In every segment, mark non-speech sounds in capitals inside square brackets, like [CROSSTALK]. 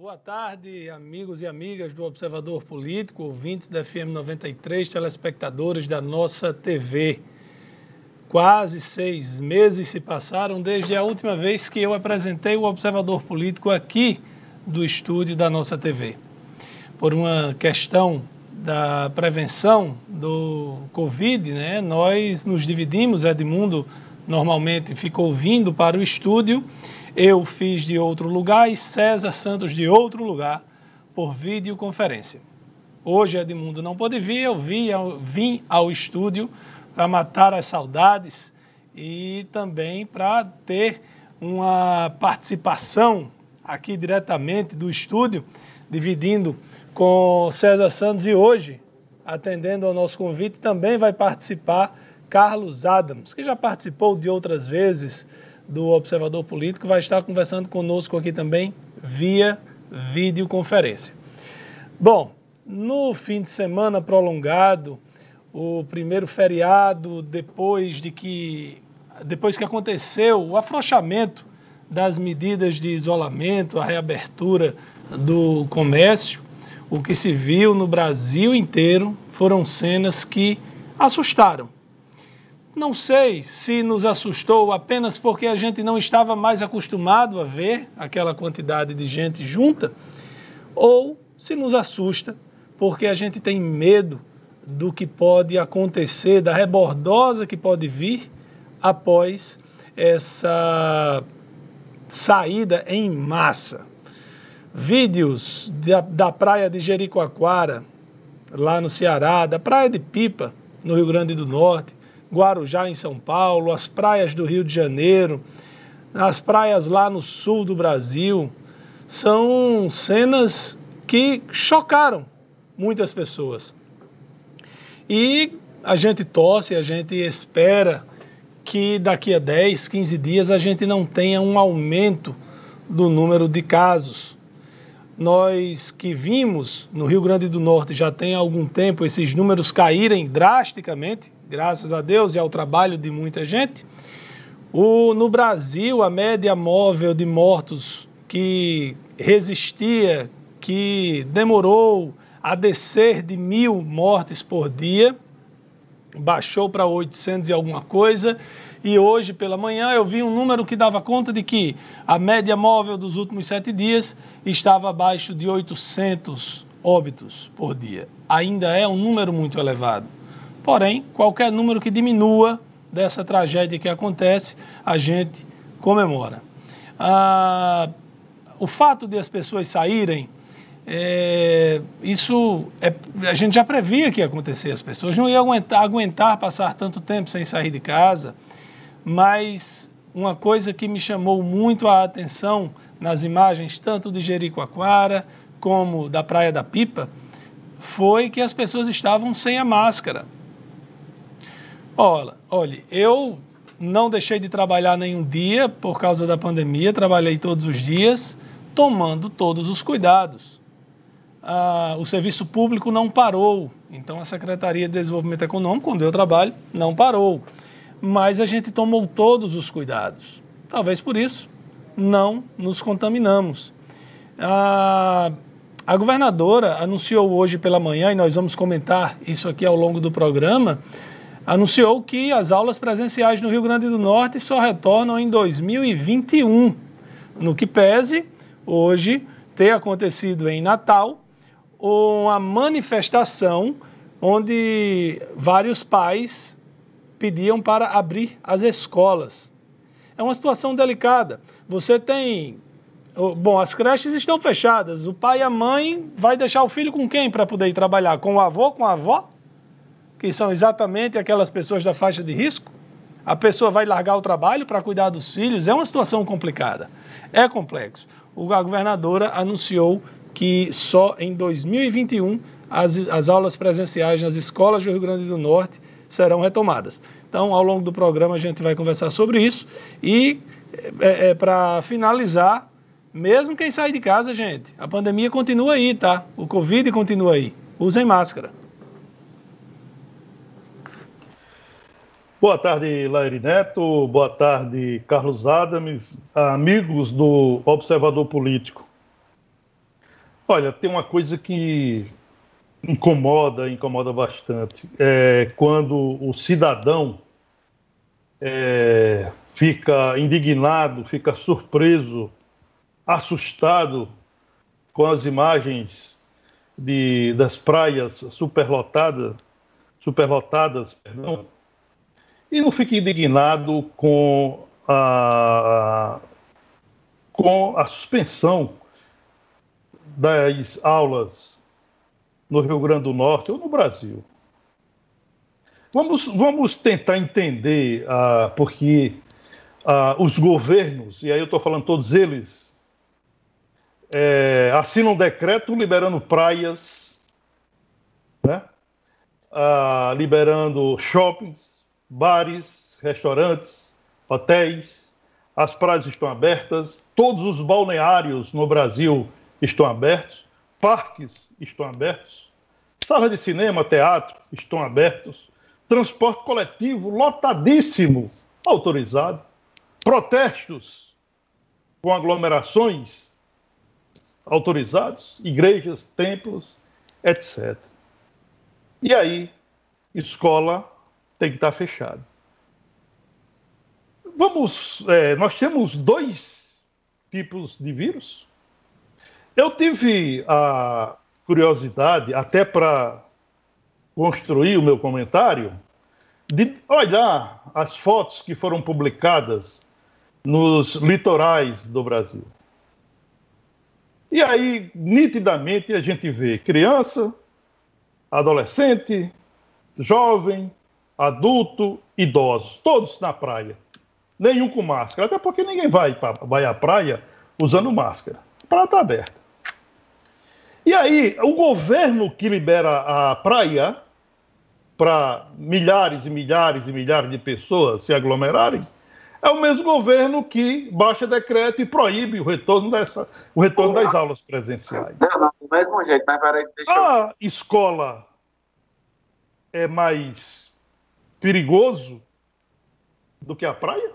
Boa tarde, amigos e amigas do Observador Político, ouvintes da FM 93, telespectadores da nossa TV. Quase seis meses se passaram desde a última vez que eu apresentei o Observador Político aqui do estúdio da nossa TV. Por uma questão da prevenção do Covid, né, nós nos dividimos, Edmundo normalmente ficou vindo para o estúdio eu fiz de outro lugar e César Santos de outro lugar por videoconferência. Hoje Edmundo não pôde vir, eu vim ao, estúdio para matar as saudades e também para ter uma participação aqui diretamente do estúdio, dividindo com César Santos e hoje, atendendo ao nosso convite, também vai participar Carlos Adams, que já participou de outras vezes do Observador Político vai estar conversando conosco aqui também via videoconferência. Bom, no fim de semana prolongado, o primeiro feriado depois de que depois que aconteceu o afrouxamento das medidas de isolamento, a reabertura do comércio, o que se viu no Brasil inteiro foram cenas que assustaram não sei se nos assustou apenas porque a gente não estava mais acostumado a ver aquela quantidade de gente junta, ou se nos assusta porque a gente tem medo do que pode acontecer, da rebordosa que pode vir após essa saída em massa. Vídeos da, da praia de Jericoacoara, lá no Ceará, da praia de Pipa, no Rio Grande do Norte, Guarujá, em São Paulo, as praias do Rio de Janeiro, as praias lá no sul do Brasil. São cenas que chocaram muitas pessoas. E a gente torce, a gente espera que daqui a 10, 15 dias a gente não tenha um aumento do número de casos. Nós que vimos no Rio Grande do Norte já tem algum tempo esses números caírem drasticamente, graças a Deus e ao trabalho de muita gente. O, no Brasil, a média móvel de mortos que resistia, que demorou a descer de mil mortes por dia, baixou para 800 e alguma coisa. E hoje, pela manhã, eu vi um número que dava conta de que a média móvel dos últimos sete dias estava abaixo de 800 óbitos por dia. Ainda é um número muito elevado. Porém, qualquer número que diminua dessa tragédia que acontece, a gente comemora. Ah, o fato de as pessoas saírem, é, isso é, a gente já previa que ia acontecer. As pessoas não iam aguentar, aguentar passar tanto tempo sem sair de casa, mas uma coisa que me chamou muito a atenção nas imagens, tanto de Jericoacoara como da Praia da Pipa, foi que as pessoas estavam sem a máscara. Olha, olha, eu não deixei de trabalhar nenhum dia por causa da pandemia, trabalhei todos os dias, tomando todos os cuidados. Ah, o serviço público não parou, então a Secretaria de Desenvolvimento Econômico, onde eu trabalho, não parou. Mas a gente tomou todos os cuidados. Talvez por isso não nos contaminamos. Ah, a governadora anunciou hoje pela manhã, e nós vamos comentar isso aqui ao longo do programa, anunciou que as aulas presenciais no Rio Grande do Norte só retornam em 2021. No que pese, hoje, ter acontecido em Natal uma manifestação onde vários pais pediam para abrir as escolas. É uma situação delicada. Você tem. Bom, as creches estão fechadas. O pai e a mãe vai deixar o filho com quem para poder ir trabalhar? Com o avô, com a avó? Que são exatamente aquelas pessoas da faixa de risco, a pessoa vai largar o trabalho para cuidar dos filhos, é uma situação complicada, é complexo. A governadora anunciou que só em 2021 as, as aulas presenciais nas escolas do Rio Grande do Norte serão retomadas. Então, ao longo do programa, a gente vai conversar sobre isso. E, é, é, para finalizar, mesmo quem sair de casa, gente, a pandemia continua aí, tá? O Covid continua aí. Usem máscara. Boa tarde, Laire Neto. Boa tarde, Carlos Adams, amigos do Observador Político. Olha, tem uma coisa que incomoda, incomoda bastante. É quando o cidadão é, fica indignado, fica surpreso, assustado com as imagens de, das praias superlotadas, superlotadas, perdão, e não fica indignado com a, com a suspensão das aulas no Rio Grande do Norte ou no Brasil. Vamos, vamos tentar entender uh, porque uh, os governos, e aí eu estou falando todos eles, é, assinam um decreto liberando praias, né? Uh, liberando shoppings, bares, restaurantes, hotéis, as praias estão abertas, todos os balneários no Brasil estão abertos, parques estão abertos, salas de cinema, teatro estão abertos, transporte coletivo lotadíssimo, autorizado, protestos com aglomerações autorizados, igrejas, templos, etc. E aí, escola tem que estar fechada. Vamos, é, nós temos dois tipos de vírus. Eu tive a curiosidade, até para construir o meu comentário, de olhar as fotos que foram publicadas nos litorais do Brasil. E aí, nitidamente, a gente vê criança, adolescente, jovem, adulto, idoso, todos na praia. Nenhum com máscara, até porque ninguém vai, pra, vai à praia usando máscara. A praia está aberta. E aí, o governo que libera a praia para milhares e milhares e milhares de pessoas se aglomerarem, é o mesmo governo que baixa decreto e proíbe o retorno, dessa, o retorno das aulas presenciais. Não, não, do mesmo jeito, mas peraí, deixa eu... A escola é mais perigoso do que a praia?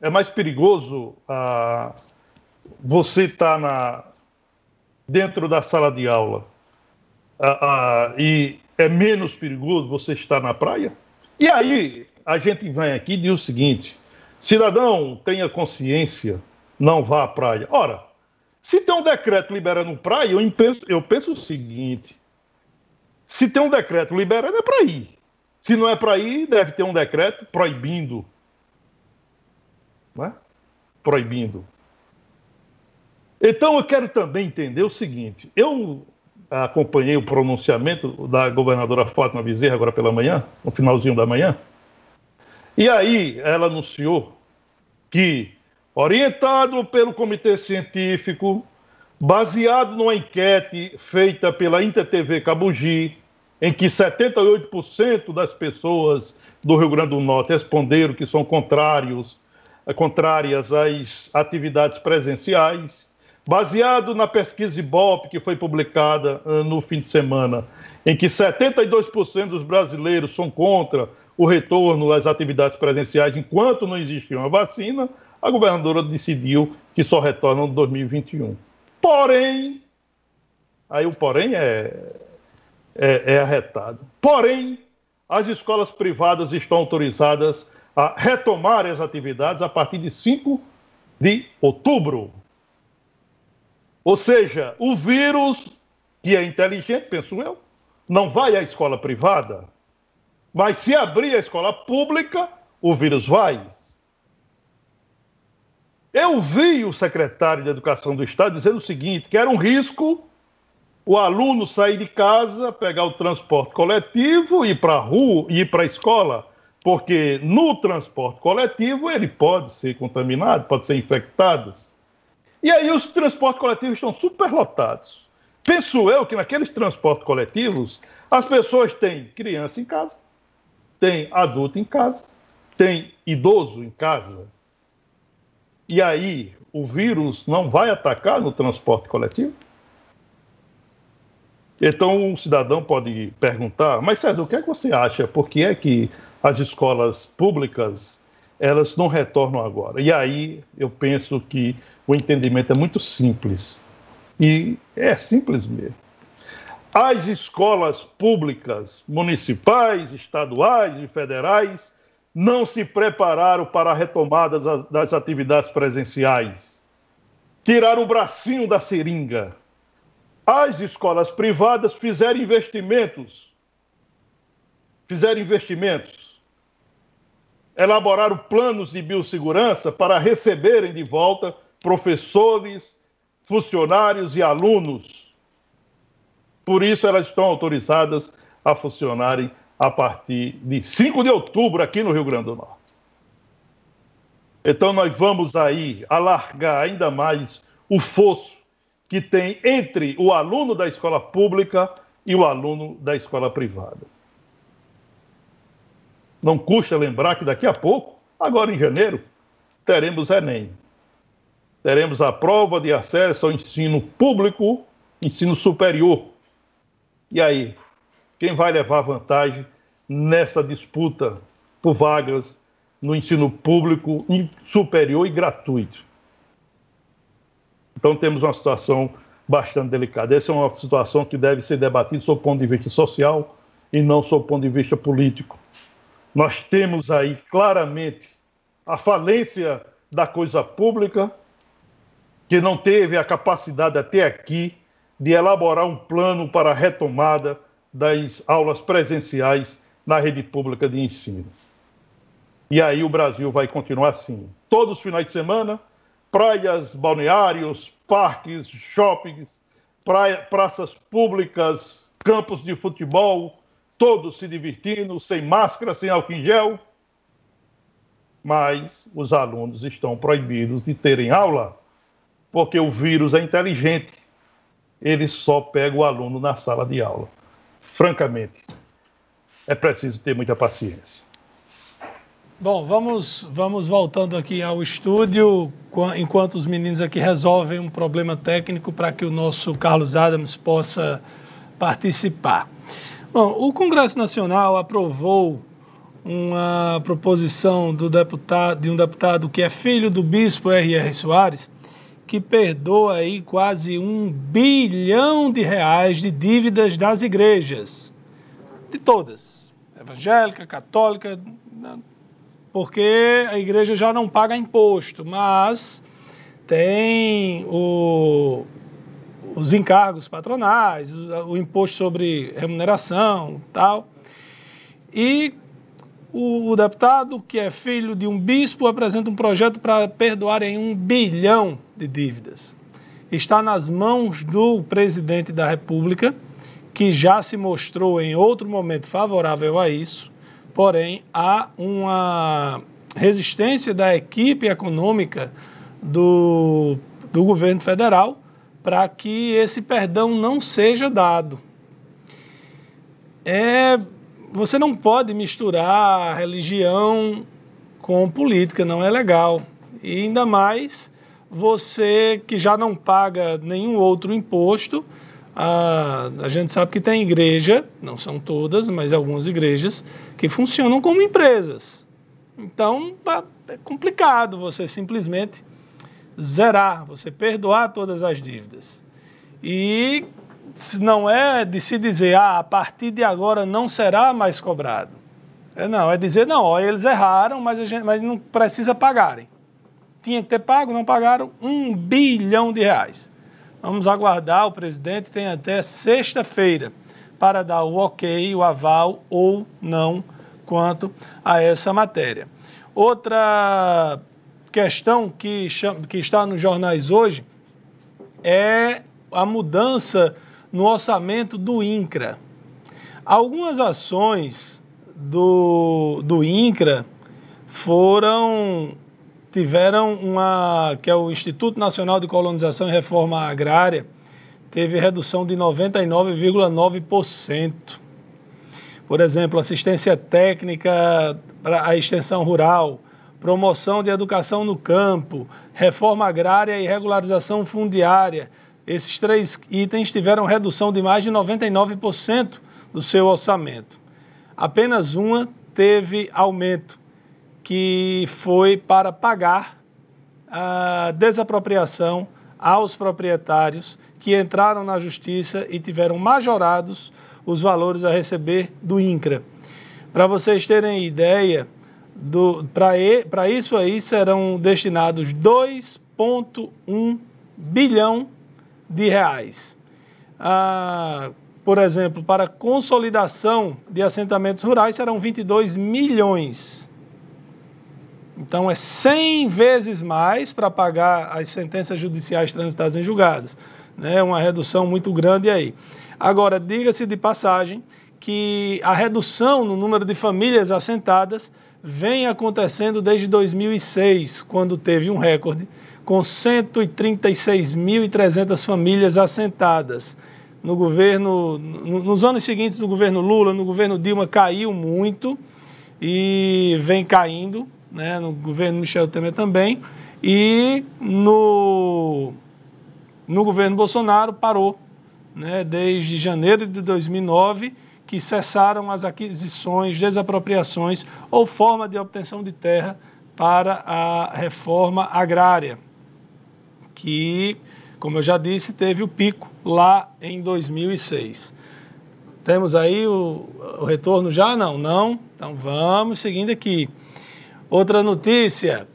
É mais perigoso ah, você estar tá dentro da sala de aula ah, ah, e é menos perigoso você estar na praia? E aí a gente vem aqui e diz o seguinte: cidadão, tenha consciência, não vá à praia. Ora, se tem um decreto liberando praia, eu penso, eu penso o seguinte: se tem um decreto liberando, é para ir. Se não é para ir, deve ter um decreto proibindo. Não é? Proibindo. Então eu quero também entender o seguinte: eu acompanhei o pronunciamento da governadora Fátima Bezerra agora pela manhã, no finalzinho da manhã. E aí ela anunciou que, orientado pelo comitê científico, baseado numa enquete feita pela InterTV Cabugi, em que 78% das pessoas do Rio Grande do Norte responderam que são contrários, contrárias às atividades presenciais, baseado na pesquisa Ibope que foi publicada uh, no fim de semana, em que 72% dos brasileiros são contra o retorno às atividades presenciais enquanto não existe uma vacina, a governadora decidiu que só retornam em 2021. Porém, aí o porém é, é, é arretado. Porém, as escolas privadas estão autorizadas a retomar as atividades a partir de 5 de outubro. Ou seja, o vírus, que é inteligente, penso eu, não vai à escola privada, mas se abrir a escola pública, o vírus vai. Eu vi o secretário de Educação do Estado dizendo o seguinte: que era um risco o aluno sair de casa, pegar o transporte coletivo, ir para a rua, ir para a escola, porque no transporte coletivo ele pode ser contaminado, pode ser infectado. E aí os transportes coletivos estão superlotados. Penso eu que naqueles transportes coletivos as pessoas têm criança em casa, tem adulto em casa, tem idoso em casa. E aí o vírus não vai atacar no transporte coletivo? Então um cidadão pode perguntar, mas César, o que é que você acha? Por que é que as escolas públicas elas não retornam agora. E aí eu penso que o entendimento é muito simples. E é simples mesmo. As escolas públicas, municipais, estaduais e federais não se prepararam para a retomada das atividades presenciais. Tiraram o bracinho da seringa. As escolas privadas fizeram investimentos. Fizeram investimentos. Elaboraram planos de biossegurança para receberem de volta professores, funcionários e alunos. Por isso, elas estão autorizadas a funcionarem a partir de 5 de outubro aqui no Rio Grande do Norte. Então, nós vamos aí alargar ainda mais o fosso que tem entre o aluno da escola pública e o aluno da escola privada. Não custa lembrar que daqui a pouco, agora em janeiro, teremos Enem. Teremos a prova de acesso ao ensino público, ensino superior. E aí, quem vai levar vantagem nessa disputa por vagas no ensino público superior e gratuito. Então temos uma situação bastante delicada. Essa é uma situação que deve ser debatida sob o ponto de vista social e não sob o ponto de vista político. Nós temos aí claramente a falência da coisa pública, que não teve a capacidade até aqui de elaborar um plano para a retomada das aulas presenciais na rede pública de ensino. E aí o Brasil vai continuar assim. Todos os finais de semana, praias, balneários, parques, shoppings, praia, praças públicas, campos de futebol, todos se divertindo, sem máscara, sem álcool em gel. Mas os alunos estão proibidos de terem aula, porque o vírus é inteligente. Ele só pega o aluno na sala de aula francamente, é preciso ter muita paciência. Bom, vamos, vamos voltando aqui ao estúdio, enquanto os meninos aqui resolvem um problema técnico para que o nosso Carlos Adams possa participar. Bom, o Congresso Nacional aprovou uma proposição do deputado, de um deputado que é filho do bispo R.R. Soares, que perdoa aí quase um bilhão de reais de dívidas das igrejas, de todas, evangélica, católica, né? porque a igreja já não paga imposto, mas tem o, os encargos patronais, o, o imposto sobre remuneração, tal. E o, o, deputado, que é filho de um bispo, apresenta um projeto para perdoar em um bilhão de dívidas. Está nas mãos do presidente da República, que já se mostrou em outro momento favorável a isso, porém há uma resistência da equipe econômica do, do governo federal para que esse perdão não seja dado. É você não pode misturar religião com política, não é legal. E ainda mais você que já não paga nenhum outro imposto. A, a gente sabe que tem igreja, não são todas, mas algumas igrejas, que funcionam como empresas. Então é complicado você simplesmente zerar, você perdoar todas as dívidas. E não é de se dizer, ah, a partir de agora não será mais cobrado. É, não, é dizer, não, ó, eles erraram, mas, gente, mas não precisa pagarem. Tinha que ter pago, não pagaram um bilhão de reais. Vamos aguardar, o presidente tem até sexta-feira para dar o ok, o aval ou não quanto a essa matéria. Outra questão que, que está nos jornais hoje é a mudança no orçamento do INCRA. Algumas ações do, do INCRA foram tiveram uma que é o Instituto Nacional de Colonização e Reforma Agrária teve redução de 99,9%. Por exemplo, assistência técnica para a extensão rural, promoção de educação no campo, reforma agrária e regularização fundiária, esses três itens tiveram redução de mais de 99% do seu orçamento. Apenas uma teve aumento, que foi para pagar a desapropriação aos proprietários que entraram na justiça e tiveram majorados os valores a receber do INCRA. Para vocês terem ideia, para isso aí serão destinados 2,1 bilhão de reais. Ah, por exemplo, para consolidação de assentamentos rurais serão 22 milhões. Então é 100 vezes mais para pagar as sentenças judiciais transitadas em julgados. Né? Uma redução muito grande aí. Agora, diga-se de passagem que a redução no número de famílias assentadas vem acontecendo desde 2006, quando teve um recorde com 136.300 famílias assentadas. No governo, nos anos seguintes do governo Lula, no governo Dilma caiu muito e vem caindo, né? no governo Michel Temer também, e no, no governo Bolsonaro parou, né? desde janeiro de 2009 que cessaram as aquisições, desapropriações ou forma de obtenção de terra para a reforma agrária, que, como eu já disse, teve o pico lá em 2006. Temos aí o, o retorno já? Não, não. Então vamos seguindo aqui. Outra notícia: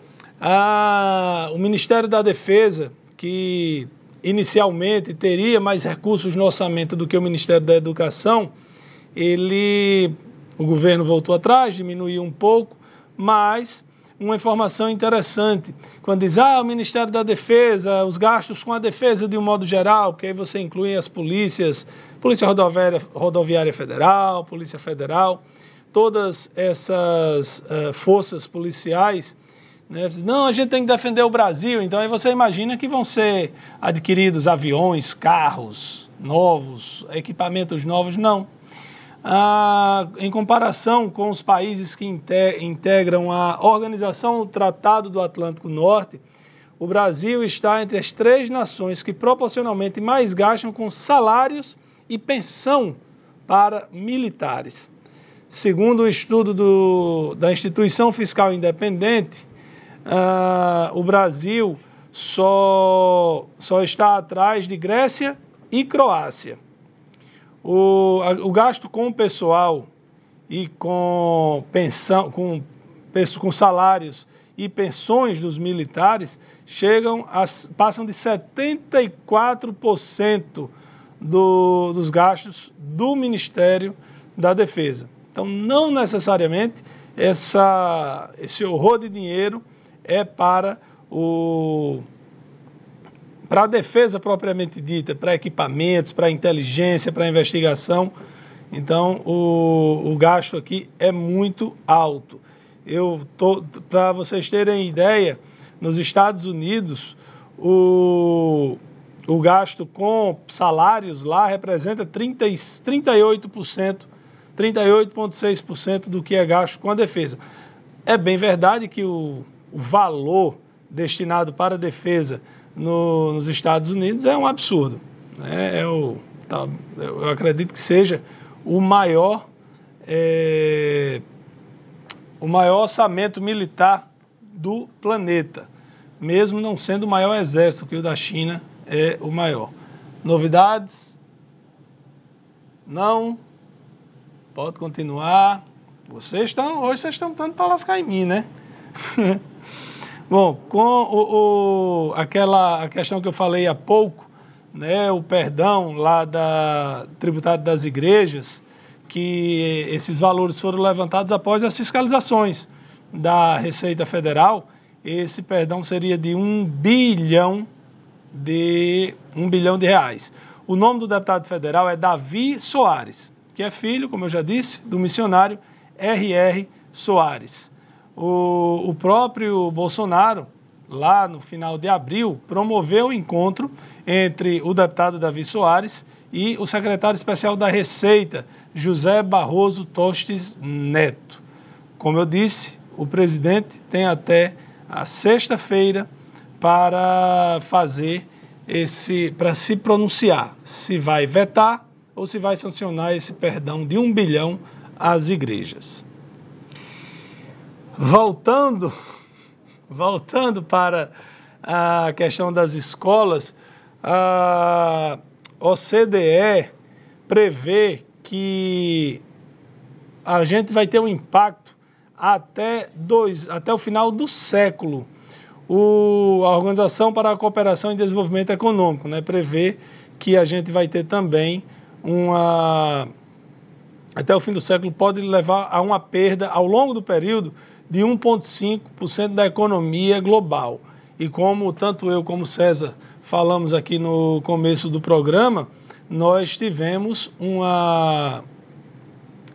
o Ministério da Defesa, que inicialmente teria mais recursos no orçamento do que o Ministério da Educação, ele, o governo voltou atrás, diminuiu um pouco, mas uma informação interessante. Quando diz, ah, o Ministério da Defesa, os gastos com a defesa de um modo geral, porque aí você inclui as polícias, Polícia Rodoviária, Rodoviária Federal, Polícia Federal, todas essas uh, forças policiais, né? não, a gente tem que defender o Brasil, então aí você imagina que vão ser adquiridos aviões, carros novos, equipamentos novos, não ah, em comparação com os países que integram a Organização do Tratado do Atlântico Norte, o Brasil está entre as três nações que proporcionalmente mais gastam com salários e pensão para militares. Segundo o estudo do, da Instituição Fiscal Independente, ah, o Brasil só, só está atrás de Grécia e Croácia. O, o gasto com o pessoal e com pensão, com, com salários e pensões dos militares chegam a, passam de 74% do, dos gastos do Ministério da Defesa. Então, não necessariamente essa, esse horror de dinheiro é para o para a defesa propriamente dita, para equipamentos, para inteligência, para investigação. Então, o, o gasto aqui é muito alto. Eu para vocês terem ideia, nos Estados Unidos, o, o gasto com salários lá representa 30, 38%, 38,6% do que é gasto com a defesa. É bem verdade que o, o valor destinado para a defesa no, nos Estados Unidos é um absurdo. Né? É o, tá, eu acredito que seja o maior, é, o maior orçamento militar do planeta, mesmo não sendo o maior exército, que o da China é o maior. Novidades? Não? Pode continuar. Vocês estão, hoje vocês estão tanto para lascar em mim, né? [LAUGHS] Bom, com o, o, aquela a questão que eu falei há pouco, né, o perdão lá da tributário das igrejas, que esses valores foram levantados após as fiscalizações da Receita Federal, esse perdão seria de um bilhão de um bilhão de reais. O nome do deputado federal é Davi Soares, que é filho, como eu já disse, do missionário R.R. Soares. O, o próprio Bolsonaro, lá no final de abril, promoveu o encontro entre o deputado Davi Soares e o secretário especial da Receita, José Barroso Tostes Neto. Como eu disse, o presidente tem até a sexta-feira para fazer esse, para se pronunciar se vai vetar ou se vai sancionar esse perdão de um bilhão às igrejas. Voltando, voltando para a questão das escolas, a OCDE prevê que a gente vai ter um impacto até, dois, até o final do século. O, a Organização para a Cooperação e Desenvolvimento Econômico né, prevê que a gente vai ter também uma. Até o fim do século, pode levar a uma perda ao longo do período de 1,5% da economia global. E como tanto eu como César falamos aqui no começo do programa, nós tivemos uma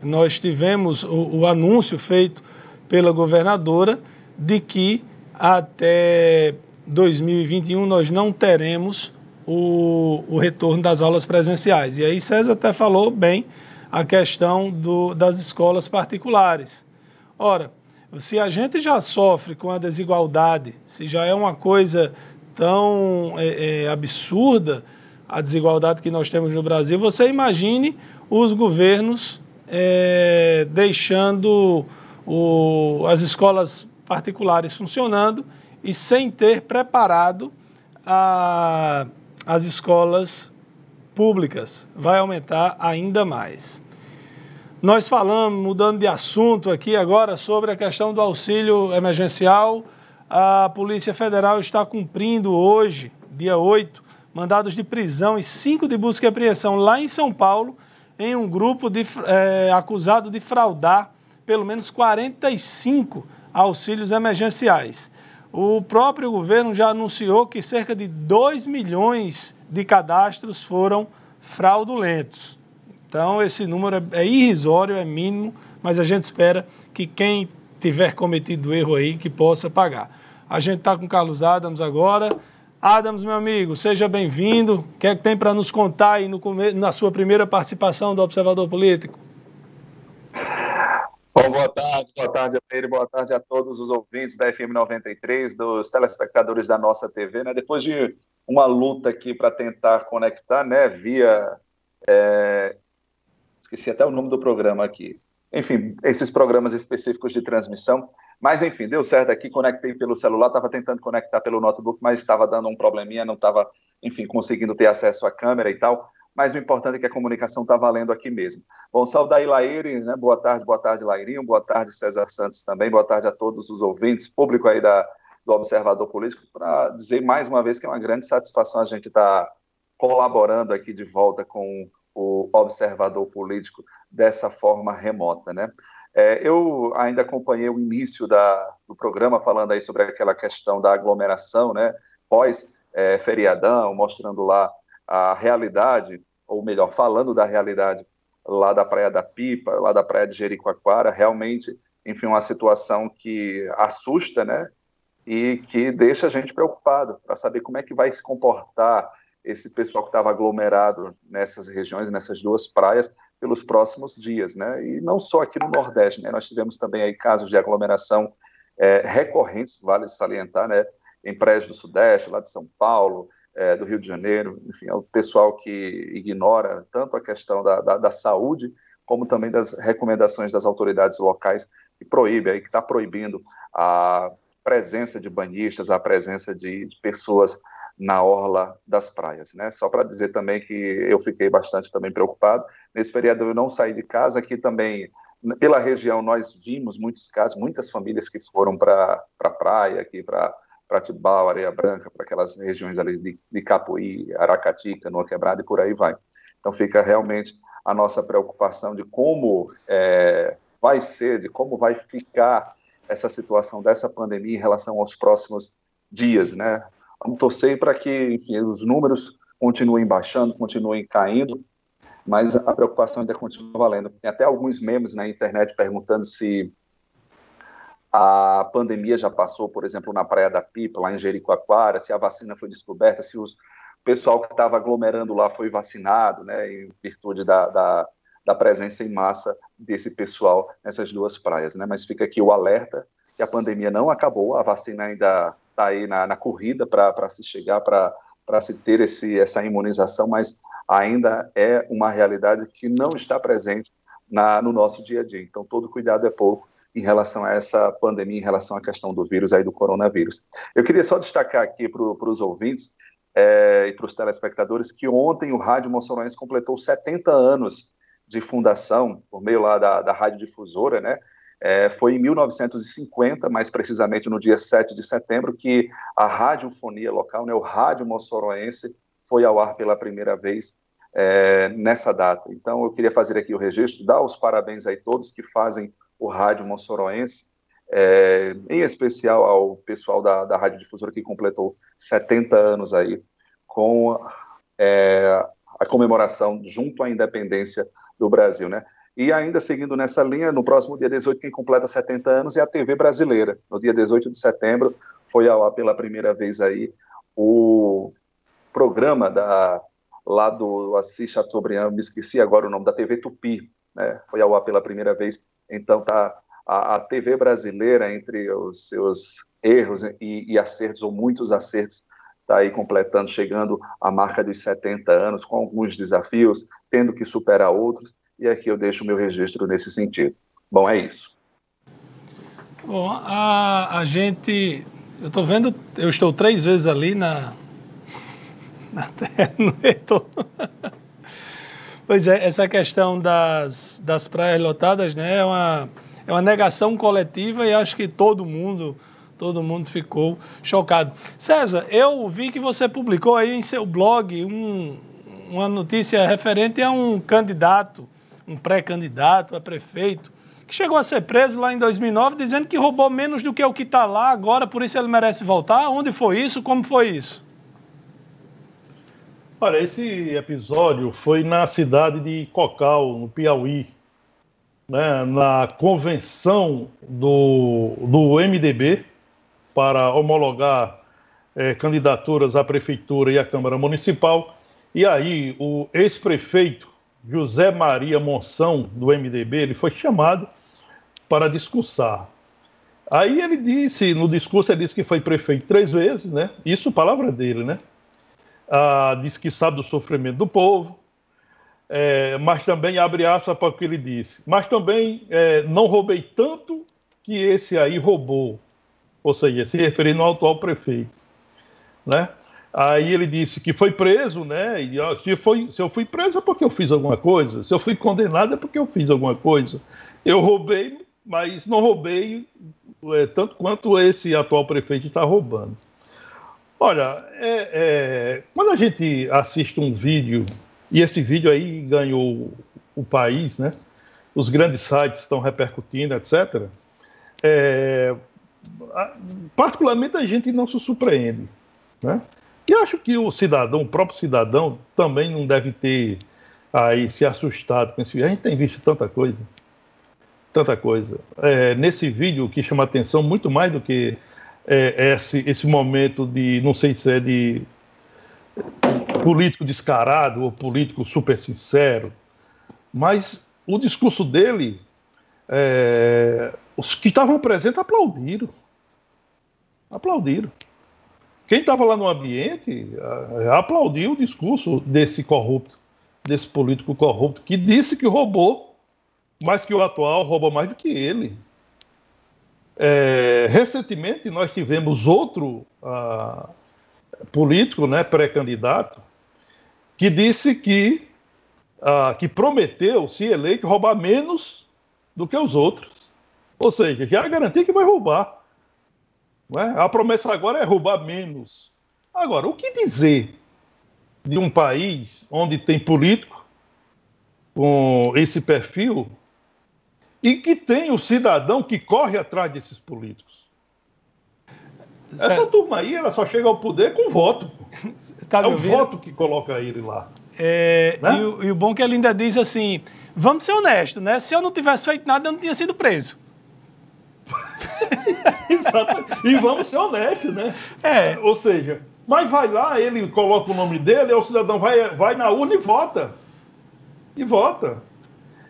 nós tivemos o, o anúncio feito pela governadora de que até 2021 nós não teremos o, o retorno das aulas presenciais. E aí César até falou bem a questão do, das escolas particulares. Ora, se a gente já sofre com a desigualdade, se já é uma coisa tão é, é, absurda a desigualdade que nós temos no Brasil, você imagine os governos é, deixando o, as escolas particulares funcionando e sem ter preparado a, as escolas públicas. Vai aumentar ainda mais. Nós falamos, mudando de assunto aqui agora, sobre a questão do auxílio emergencial. A Polícia Federal está cumprindo hoje, dia 8, mandados de prisão e cinco de busca e apreensão lá em São Paulo, em um grupo de, é, acusado de fraudar pelo menos 45 auxílios emergenciais. O próprio governo já anunciou que cerca de 2 milhões de cadastros foram fraudulentos. Então, esse número é, é irrisório, é mínimo, mas a gente espera que quem tiver cometido erro aí, que possa pagar. A gente está com o Carlos Adams agora. Adams, meu amigo, seja bem-vindo. O que é que tem para nos contar aí no, na sua primeira participação do Observador Político? Bom, boa tarde, boa tarde Pedro, boa tarde a todos os ouvintes da FM 93, dos telespectadores da nossa TV, né? Depois de uma luta aqui para tentar conectar, né, via é, esqueci até o nome do programa aqui. Enfim, esses programas específicos de transmissão. Mas, enfim, deu certo aqui, conectei pelo celular, estava tentando conectar pelo notebook, mas estava dando um probleminha, não estava, enfim, conseguindo ter acesso à câmera e tal. Mas o importante é que a comunicação está valendo aqui mesmo. Bom, saudar Ilaire, né? Boa tarde, boa tarde, Lairinho, boa tarde, César Santos também, boa tarde a todos os ouvintes, público aí da, do Observador Político, para dizer mais uma vez que é uma grande satisfação a gente estar tá colaborando aqui de volta com o observador político dessa forma remota, né? É, eu ainda acompanhei o início da, do programa falando aí sobre aquela questão da aglomeração, né? Pós é, feriadão, mostrando lá a realidade, ou melhor, falando da realidade lá da Praia da Pipa, lá da Praia de Jericoacoara, realmente, enfim, uma situação que assusta, né? E que deixa a gente preocupado para saber como é que vai se comportar esse pessoal que estava aglomerado nessas regiões, nessas duas praias, pelos próximos dias, né? E não só aqui no Nordeste, né? Nós tivemos também aí casos de aglomeração é, recorrentes, vale salientar, né? Em praias do Sudeste, lá de São Paulo, é, do Rio de Janeiro, enfim, é o pessoal que ignora tanto a questão da, da, da saúde, como também das recomendações das autoridades locais que proíbe, aí, que está proibindo a presença de banhistas, a presença de, de pessoas na orla das praias, né? Só para dizer também que eu fiquei bastante também preocupado. Nesse feriado eu não saí de casa, aqui também pela região nós vimos muitos casos, muitas famílias que foram para a praia, aqui para Pratibal, Areia Branca, para aquelas regiões ali de, de Capuí, Aracati, Canoa Quebrada e por aí vai. Então fica realmente a nossa preocupação de como é, vai ser, de como vai ficar essa situação dessa pandemia em relação aos próximos dias, né? Vamos torcer para que enfim, os números continuem baixando, continuem caindo, mas a preocupação ainda continua valendo. Tem até alguns memes na internet perguntando se a pandemia já passou, por exemplo, na Praia da Pipa, lá em Jericoacoara, se a vacina foi descoberta, se os, o pessoal que estava aglomerando lá foi vacinado, né, em virtude da, da, da, presença em massa desse pessoal nessas duas praias. Né? Mas fica aqui o alerta que a pandemia não acabou, a vacina ainda está aí na, na corrida para se chegar, para se ter esse, essa imunização, mas ainda é uma realidade que não está presente na, no nosso dia a dia. Então, todo cuidado é pouco em relação a essa pandemia, em relação à questão do vírus aí do coronavírus. Eu queria só destacar aqui para os ouvintes é, e para os telespectadores que ontem o Rádio Moçoroense completou 70 anos de fundação, por meio lá da, da Rádio Difusora, né? É, foi em 1950, mais precisamente no dia 7 de setembro, que a radiofonia local, né, o Rádio Moçoroense, foi ao ar pela primeira vez é, nessa data. Então, eu queria fazer aqui o registro, dar os parabéns a todos que fazem o Rádio Moçoroense, é, em especial ao pessoal da, da Rádio Difusora que completou 70 anos aí com é, a comemoração junto à independência do Brasil, né? E ainda seguindo nessa linha, no próximo dia 18, quem completa 70 anos é a TV brasileira. No dia 18 de setembro, foi ao ar pela primeira vez aí o programa da, lá do Assis Chateaubriand, me esqueci agora o nome, da TV Tupi, né? foi ao ar pela primeira vez. Então tá a, a TV brasileira, entre os seus erros e, e acertos, ou muitos acertos, está aí completando, chegando à marca dos 70 anos, com alguns desafios, tendo que superar outros, e aqui eu deixo o meu registro nesse sentido. Bom, é isso. Bom, a, a gente. Eu estou vendo, eu estou três vezes ali na. [LAUGHS] Na terra, no retorno. [LAUGHS] Pois é, essa questão das, das praias lotadas né, é, uma, é uma negação coletiva e acho que todo mundo, todo mundo ficou chocado. César, eu vi que você publicou aí em seu blog um, uma notícia referente a um candidato um pré-candidato a prefeito, que chegou a ser preso lá em 2009, dizendo que roubou menos do que o que está lá agora, por isso ele merece voltar. Onde foi isso? Como foi isso? Olha, esse episódio foi na cidade de Cocal, no Piauí, né, na convenção do, do MDB para homologar é, candidaturas à prefeitura e à Câmara Municipal. E aí o ex-prefeito José Maria Monção, do MDB, ele foi chamado para discursar. Aí ele disse, no discurso, ele disse que foi prefeito três vezes, né? Isso, palavra dele, né? Ah, diz que sabe do sofrimento do povo, é, mas também abre aspas para o que ele disse. Mas também é, não roubei tanto que esse aí roubou, ou seja, se referindo ao atual prefeito, né? Aí ele disse que foi preso, né? E se, foi, se eu fui preso é porque eu fiz alguma coisa. Se eu fui condenado é porque eu fiz alguma coisa. Eu roubei, mas não roubei é, tanto quanto esse atual prefeito está roubando. Olha, é, é, quando a gente assiste um vídeo, e esse vídeo aí ganhou o país, né? Os grandes sites estão repercutindo, etc. É, particularmente a gente não se surpreende, né? E acho que o cidadão, o próprio cidadão, também não deve ter aí se assustado com esse. A gente tem visto tanta coisa, tanta coisa. É, nesse vídeo, o que chama atenção muito mais do que é, esse, esse momento de, não sei se é de político descarado ou político super sincero, mas o discurso dele, é, os que estavam presentes aplaudiram. Aplaudiram. Quem estava lá no ambiente uh, aplaudiu o discurso desse corrupto, desse político corrupto, que disse que roubou, mas que o atual rouba mais do que ele. É, recentemente nós tivemos outro uh, político, né, pré-candidato, que disse que, uh, que prometeu, se eleito, roubar menos do que os outros. Ou seja, já garantia que vai roubar. É? A promessa agora é roubar menos. Agora, o que dizer de um país onde tem político com esse perfil e que tem o cidadão que corre atrás desses políticos? Certo. Essa turma aí, ela só chega ao poder com voto. Tá é o voto que coloca ele lá. É, né? e, o, e, o, bom é que ele ainda diz assim: vamos ser honestos, né? Se eu não tivesse feito nada, eu não tinha sido preso. [LAUGHS] Exato. E vamos ser honestos, né? É. Ou seja, mas vai lá, ele coloca o nome dele, o cidadão vai, vai na urna e vota. E vota.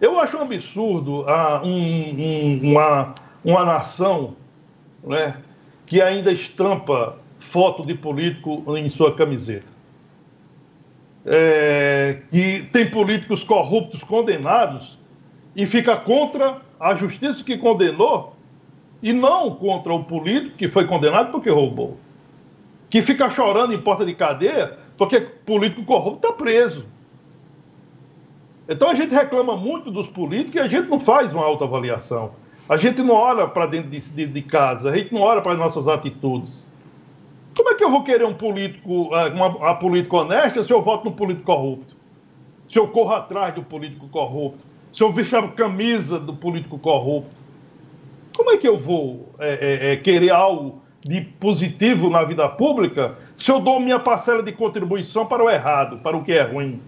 Eu acho um absurdo ah, um, um, uma, uma nação né, que ainda estampa foto de político em sua camiseta. É, que tem políticos corruptos condenados e fica contra a justiça que condenou e não contra o político que foi condenado porque roubou. Que fica chorando em porta de cadeia porque político corrupto está preso. Então a gente reclama muito dos políticos e a gente não faz uma autoavaliação. A gente não olha para dentro de, de, de, casa, a gente não olha para as nossas atitudes. Como é que eu vou querer um político, eh, uma, uma política honesta se eu voto num político corrupto? Se eu corro atrás do político corrupto? Se eu visto a camisa do político corrupto? Como é que eu vou é, é, querer algo de positivo na vida pública se eu dou minha parcela de contribuição para o errado, para o que é ruim?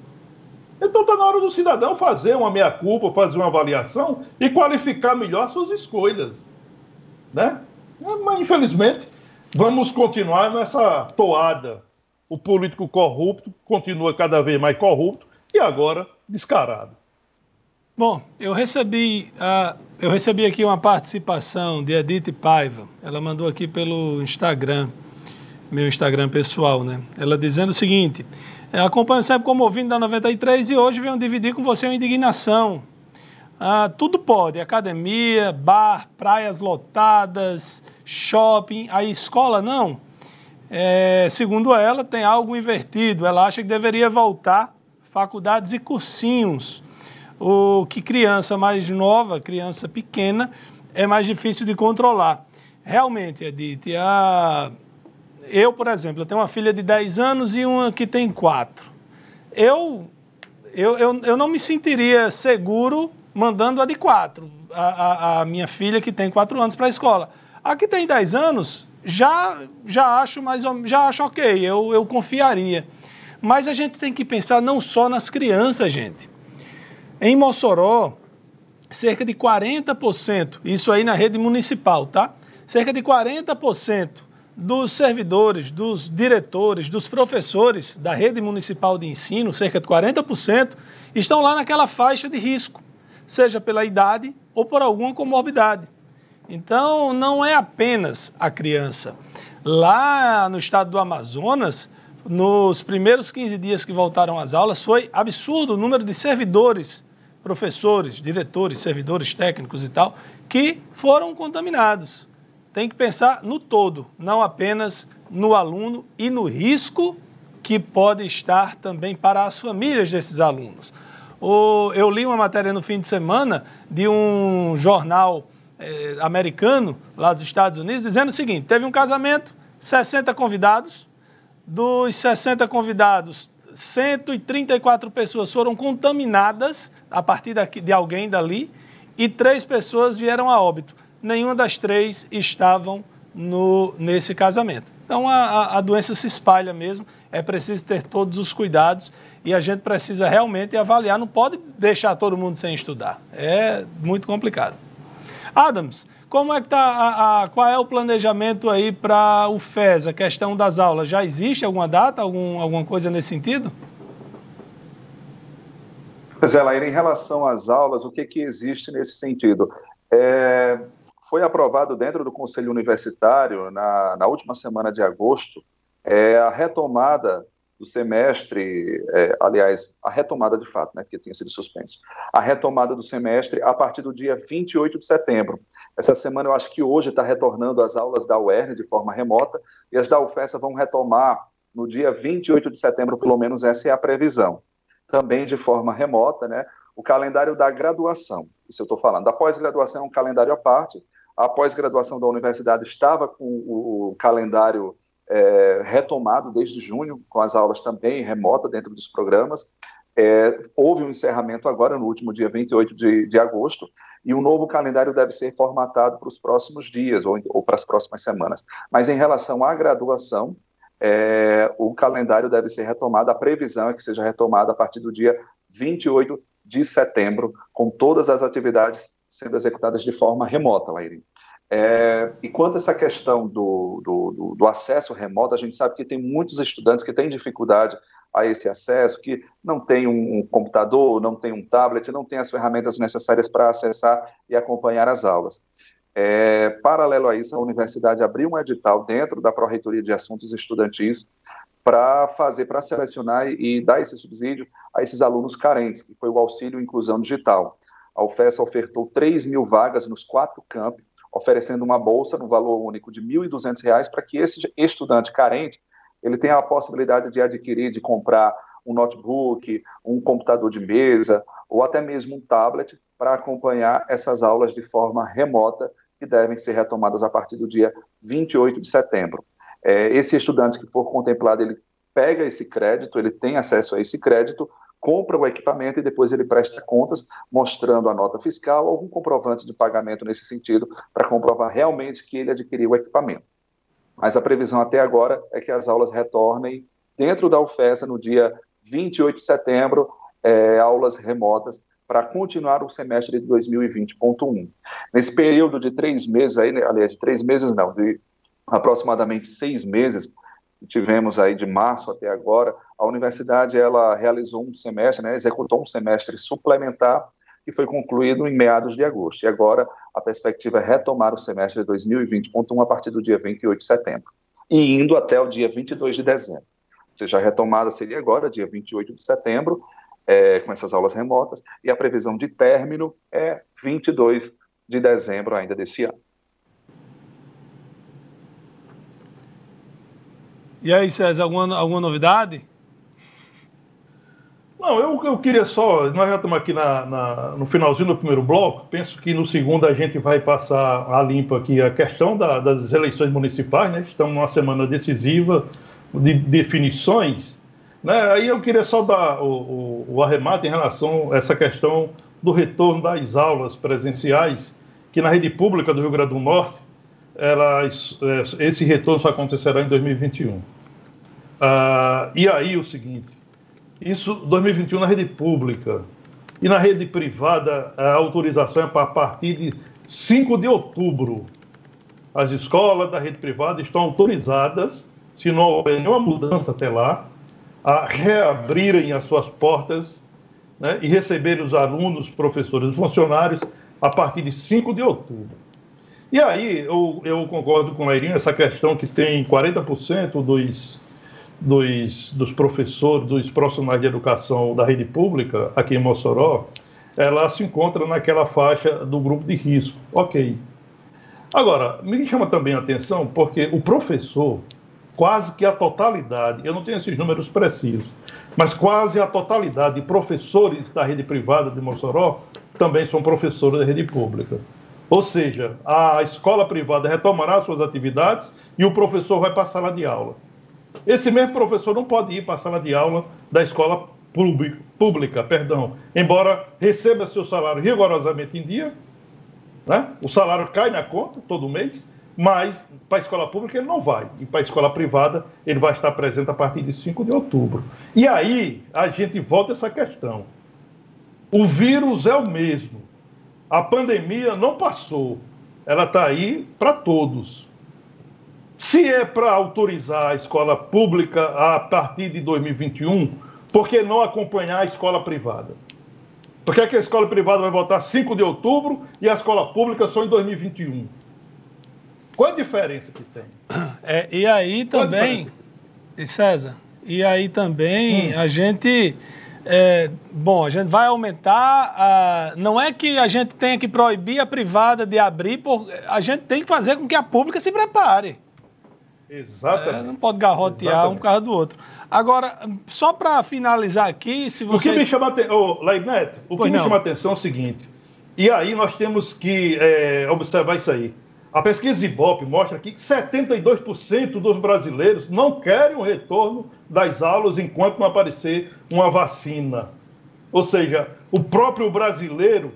Então está na hora do cidadão fazer uma meia-culpa, fazer uma avaliação e qualificar melhor suas escolhas. Né? Mas, infelizmente, vamos continuar nessa toada. O político corrupto continua cada vez mais corrupto e agora descarado. Bom, eu recebi, uh, eu recebi aqui uma participação de Edith Paiva. Ela mandou aqui pelo Instagram, meu Instagram pessoal, né? Ela dizendo o seguinte: é, acompanho sempre como ouvinte da 93 e hoje venho dividir com você uma indignação. Ah, tudo pode, academia, bar, praias lotadas, shopping, a escola não. É, segundo ela, tem algo invertido. Ela acha que deveria voltar faculdades e cursinhos o que criança mais nova, criança pequena, é mais difícil de controlar. Realmente, Edith, a... eu, por exemplo, eu tenho uma filha de 10 anos e uma que tem 4. Eu, eu, eu, eu não me sentiria seguro mandando a de 4, a, a, a minha filha que tem 4 anos para a escola. A que tem 10 anos, já, já acho mais já acho ok, eu, eu confiaria. Mas a gente tem que pensar não só nas crianças, gente. Em Mossoró, cerca de 40%, isso aí na rede municipal, tá? Cerca de 40% dos servidores, dos diretores, dos professores da rede municipal de ensino, cerca de 40%, estão lá naquela faixa de risco, seja pela idade ou por alguma comorbidade. Então, não é apenas a criança. Lá no estado do Amazonas, nos primeiros 15 dias que voltaram às aulas, foi absurdo o número de servidores professores, diretores, servidores técnicos e tal, que foram contaminados. Tem que pensar no todo, não apenas no aluno e no risco que pode estar também para as famílias desses alunos. Eu li uma matéria no fim de semana de um jornal eh, americano, lá dos Estados Unidos, dizendo o seguinte: teve um casamento, 60 convidados, dos 60 convidados, 134 pessoas foram contaminadas a partir de alguém dali e três pessoas vieram a óbito. Nenhuma das três estavam no, nesse casamento. Então a, a doença se espalha mesmo, é preciso ter todos os cuidados e a gente precisa realmente avaliar, não pode deixar todo mundo sem estudar. É muito complicado. Adams, como é que tá a, a, qual é o planejamento aí para o FES, a questão das aulas? Já existe alguma data, algum, alguma coisa nesse sentido? Pois é, Laíra, em relação às aulas, o que, que existe nesse sentido? É, foi aprovado dentro do Conselho Universitário, na, na última semana de agosto, é, a retomada do semestre, é, aliás, a retomada de fato, né, que tinha sido suspenso, a retomada do semestre a partir do dia 28 de setembro. Essa semana eu acho que hoje está retornando as aulas da UERN de forma remota e as da UFESA vão retomar no dia 28 de setembro, pelo menos essa é a previsão. Também de forma remota, né? O calendário da graduação, isso eu estou falando. Da pós-graduação é um calendário à parte. A pós-graduação da universidade estava com o, calendário é, retomado desde junho, com as aulas também remota dentro dos programas. É, houve um encerramento agora, no último dia 28 de, de agosto, e um novo calendário deve ser formatado para os próximos dias ou, ou, para as próximas semanas. Mas em relação à graduação, é, o calendário deve ser retomado, a previsão é que seja retomado a partir do dia 28 de setembro, com todas as atividades sendo executadas de forma remota, Laíri. É, e quanto a essa questão do, do, do, acesso remoto, a gente sabe que tem muitos estudantes que têm dificuldade a esse acesso, que não tem um computador, não tem um tablet, não tem as ferramentas necessárias para acessar e acompanhar as aulas. É, paralelo a isso, a universidade abriu um edital dentro da Pró-Reitoria de Assuntos Estudantis para fazer, para selecionar e, dar esse subsídio a esses alunos carentes, que foi o auxílio inclusão digital. A UFES ofertou 3 mil vagas nos quatro campos oferecendo uma bolsa no valor único de R$ 1.200 para que esse estudante carente ele tenha a possibilidade de adquirir, de comprar um notebook, um computador de mesa ou até mesmo um tablet para acompanhar essas aulas de forma remota que devem ser retomadas a partir do dia 28 de setembro. É, esse estudante que for contemplado, ele pega esse crédito, ele tem acesso a esse crédito, compra o equipamento e depois ele presta contas, mostrando a nota fiscal, algum comprovante de pagamento nesse sentido, para comprovar realmente que ele adquiriu o equipamento. Mas a previsão até agora é que as aulas retornem dentro da UFESA no dia 28 de setembro, é, aulas remotas, para continuar o semestre de 2020.1. Nesse período de três meses, aí, né, aliás, de três meses não, de aproximadamente seis meses, tivemos aí de março até agora, a universidade ela realizou um semestre, né, executou um semestre suplementar que foi concluído em meados de agosto. E agora a perspectiva é retomar o semestre de 2020.1 a partir do dia 28 de setembro e indo até o dia 22 de dezembro. Ou seja, a retomada seria agora, dia 28 de setembro, é, com essas aulas remotas, e a previsão de término é 22 de dezembro ainda desse ano. E aí, César, alguma, alguma novidade? Não, eu, eu queria só. Nós já estamos aqui na, na, no finalzinho do primeiro bloco. Penso que no segundo a gente vai passar a limpo aqui a questão da, das eleições municipais, né? Estamos numa semana decisiva de definições. Né? Aí eu queria só dar o, o, o arremate em relação a essa questão do retorno das aulas presenciais, que na rede pública do Rio Grande do Norte é, esse retorno só acontecerá em 2021. Ah, e aí o seguinte, isso 2021 na rede pública e na rede privada a autorização é para a partir de 5 de outubro. As escolas da rede privada estão autorizadas, se não houver nenhuma mudança até lá, a reabrirem as suas portas né, e receberem os alunos, professores e funcionários a partir de 5 de outubro. E aí, eu, eu concordo com a Irinha, essa questão que tem 40% dos, dos, dos professores, dos profissionais de educação da rede pública aqui em Mossoró, ela se encontra naquela faixa do grupo de risco. Ok. Agora, me chama também a atenção porque o professor, quase que a totalidade, eu não tenho esses números precisos, mas quase a totalidade de professores da rede privada de Mossoró também são professores da rede pública. Ou seja, a escola privada retomará suas atividades e o professor vai para a sala de aula. Esse mesmo professor não pode ir para a sala de aula da escola pública, perdão, embora receba seu salário rigorosamente em dia, né? o salário cai na conta todo mês, mas para a escola pública ele não vai, e para a escola privada ele vai estar presente a partir de 5 de outubro. E aí a gente volta essa questão. O vírus é o mesmo, a pandemia não passou, ela está aí para todos. Se é para autorizar a escola pública a partir de 2021, por que não acompanhar a escola privada? Por que, é que a escola privada vai votar 5 de outubro e a escola pública só em 2021? Qual a diferença que tem? É, e aí também, César, e aí também hum. a gente é, bom, a gente vai aumentar. A, não é que a gente tenha que proibir a privada de abrir, por, a gente tem que fazer com que a pública se prepare. Exatamente. É, não pode garrotear Exatamente. um por causa do outro. Agora, só para finalizar aqui, se vocês... O que me chama atenção, oh, Neto, o pois que não. me chama a atenção é o seguinte, e aí nós temos que é, observar isso aí. A pesquisa Ibope mostra que 72% dos brasileiros não querem o retorno das aulas enquanto não aparecer uma vacina. Ou seja, o próprio brasileiro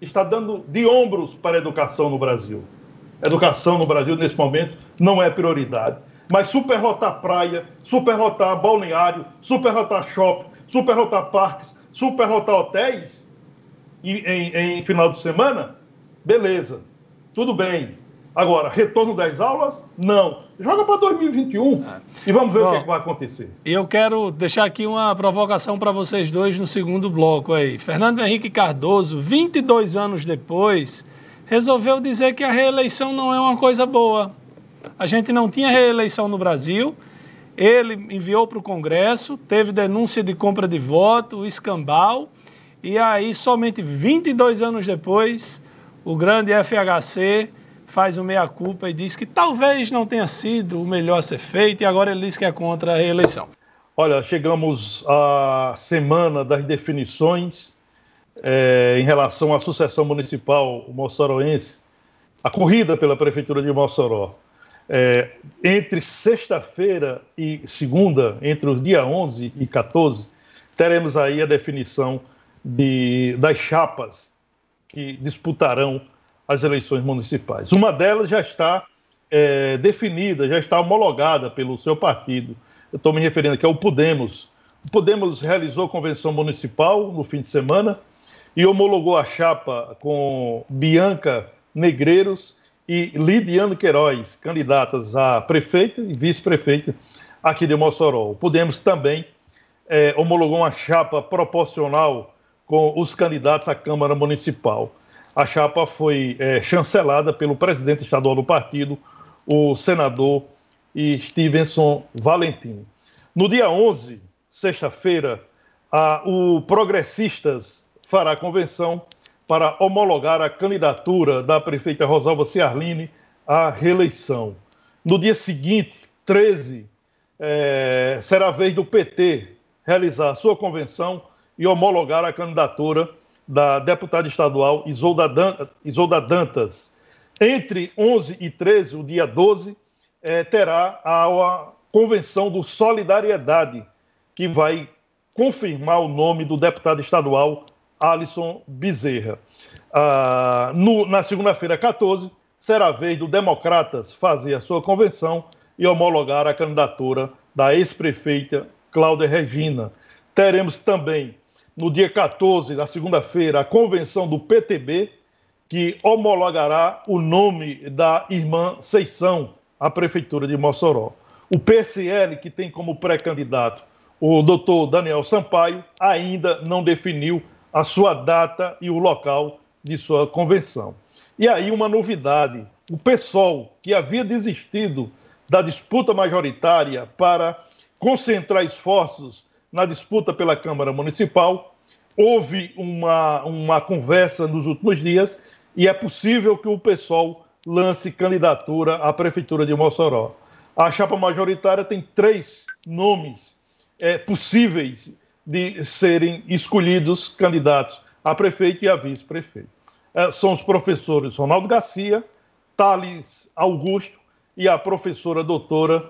está dando de ombros para a educação no Brasil. Educação no Brasil, nesse momento, não é prioridade. Mas superlotar praia, superlotar balneário, superlotar shopping, superlotar parques, superlotar hotéis em, em, em final de semana, beleza, tudo bem. Agora, retorno das aulas? Não. Joga para 2021 ah. e vamos ver Bom, o que, é que, vai acontecer. Eu quero deixar aqui uma provocação para vocês dois no segundo bloco aí. Fernando Henrique Cardoso, 22 anos depois, resolveu dizer que a reeleição não é uma coisa boa. A gente não tinha reeleição no Brasil. Ele enviou para o Congresso, teve denúncia de compra de voto, escambau, e aí somente 22 anos depois, o grande FHC faz o meia-culpa e diz que talvez não tenha sido o melhor a ser feito e agora ele diz que é contra a reeleição. Olha, chegamos à semana das definições é, em relação à sucessão municipal moçoroense, a corrida pela Prefeitura de Mossoró. É, entre sexta-feira e segunda, entre os dias 11 e 14, teremos aí a definição de, das chapas que disputarão as eleições municipais. Uma delas já está é, definida, já está homologada pelo seu partido. Eu estou me referindo aqui ao Podemos. O Podemos realizou convenção municipal no fim de semana e homologou a chapa com Bianca Negreiros e Lidiane Queiroz, candidatas a prefeita e vice-prefeita aqui de Mossoró. O Podemos também é, homologou uma chapa proporcional com os candidatos à Câmara Municipal. A chapa foi é, chancelada pelo presidente estadual do partido, o senador Stevenson Valentim. No dia 11, sexta-feira, o Progressistas fará convenção para homologar a candidatura da prefeita Rosalva Ciarline à reeleição. No dia seguinte, 13, é, será a vez do PT realizar sua convenção e homologar a candidatura da deputada estadual Isolda Dantas. Entre 11 e 13, o dia 12, é, terá a, a convenção do Solidariedade, que vai confirmar o nome do deputado estadual Alisson Bezerra. Ah, no, na segunda-feira, 14, será a vez do Democratas fazer a sua convenção e homologar a candidatura da ex-prefeita Cláudia Regina. Teremos também, no dia 14, na segunda-feira, a convenção do PTB, que homologará o nome da irmã Seição à Prefeitura de Mossoró. O PSL, que tem como pré-candidato o doutor Daniel Sampaio, ainda não definiu a sua data e o local de sua convenção. E aí uma novidade: o PSOL, que havia desistido da disputa majoritária para concentrar esforços na disputa pela Câmara Municipal, houve uma, uma conversa nos últimos dias e é possível que o PSOL lance candidatura à Prefeitura de Mossoró. A chapa majoritária tem três nomes é, possíveis de serem escolhidos candidatos a prefeito e a vice-prefeito. É, são os professores Ronaldo Garcia, Thales Augusto e a professora doutora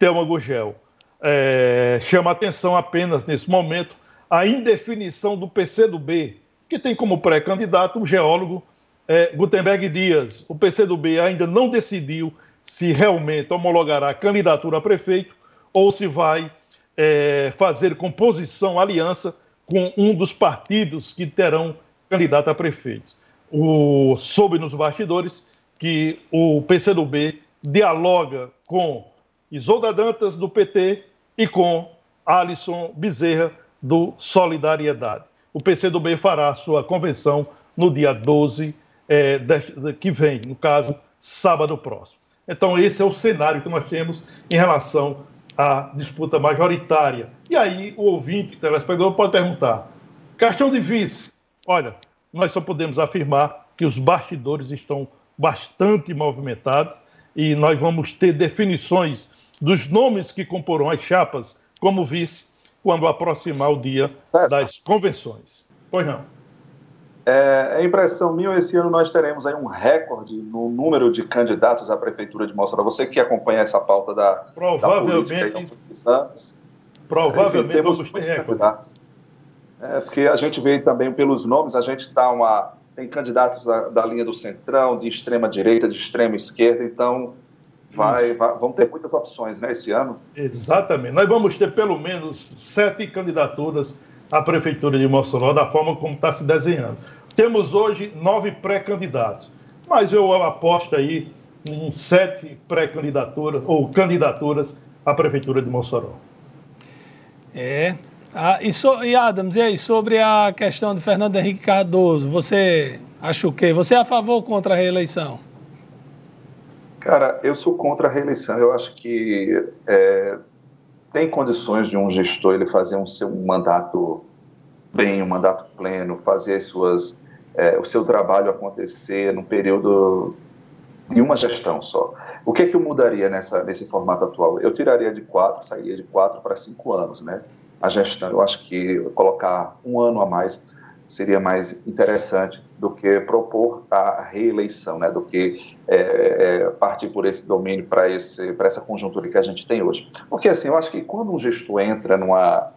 Thelma Gugel. É, chama atenção apenas nesse momento a indefinição do PCdoB, que tem como pré-candidato o geólogo é, Gutenberg Dias. O PCdoB ainda não decidiu se realmente homologará a candidatura a prefeito ou se vai é, fazer composição, aliança com um dos partidos que terão candidato a prefeito. O, soube nos bastidores que o PCdoB dialoga com Isolda Dantas, do PT, e com Alisson Bezerra, do Solidariedade. O PCdoB fará sua convenção no dia 12 é, que vem, no caso, sábado próximo. Então, esse é o cenário que nós temos em relação a disputa majoritária. E aí o ouvinte, telespectador, pode perguntar: questão de vice. Olha, nós só podemos afirmar que os bastidores estão bastante movimentados e nós vamos ter definições dos nomes que comporão as chapas como vice quando aproximar o dia das convenções. Pois não. É, é impressão minha, esse ano nós teremos aí um recorde no número de candidatos à Prefeitura de Mossoró. Você que acompanha essa pauta da, provavelmente, da política anos. Provavelmente enfim, temos ter recorde. É, porque a gente vê também pelos nomes, a gente tá uma, tem candidatos da, da linha do centrão, de extrema direita, de extrema esquerda, então vai, vai, vamos ter muitas opções né, esse ano. Exatamente. Nós vamos ter pelo menos sete candidaturas à Prefeitura de Mossoró da forma como está se desenhando. Temos hoje nove pré-candidatos, mas eu aposto aí em sete pré-candidaturas ou candidaturas à Prefeitura de Mossoró. É. Ah, e, so, e Adams, e aí, sobre a questão de Fernando Henrique Cardoso, você acha o quê? Você é a favor ou contra a reeleição? Cara, eu sou contra a reeleição. Eu acho que é, tem condições de um gestor ele fazer um seu mandato bem, um mandato pleno, fazer suas, é, o seu trabalho acontecer num período de uma gestão só. O que, é que eu mudaria nessa, nesse formato atual? Eu tiraria de quatro, sairia de quatro para cinco anos, né? A gestão, eu acho que colocar um ano a mais seria mais interessante do que propor a reeleição, né? Do que é, é, partir por esse domínio para essa conjuntura que a gente tem hoje. Porque assim, eu acho que quando um gestor entra numa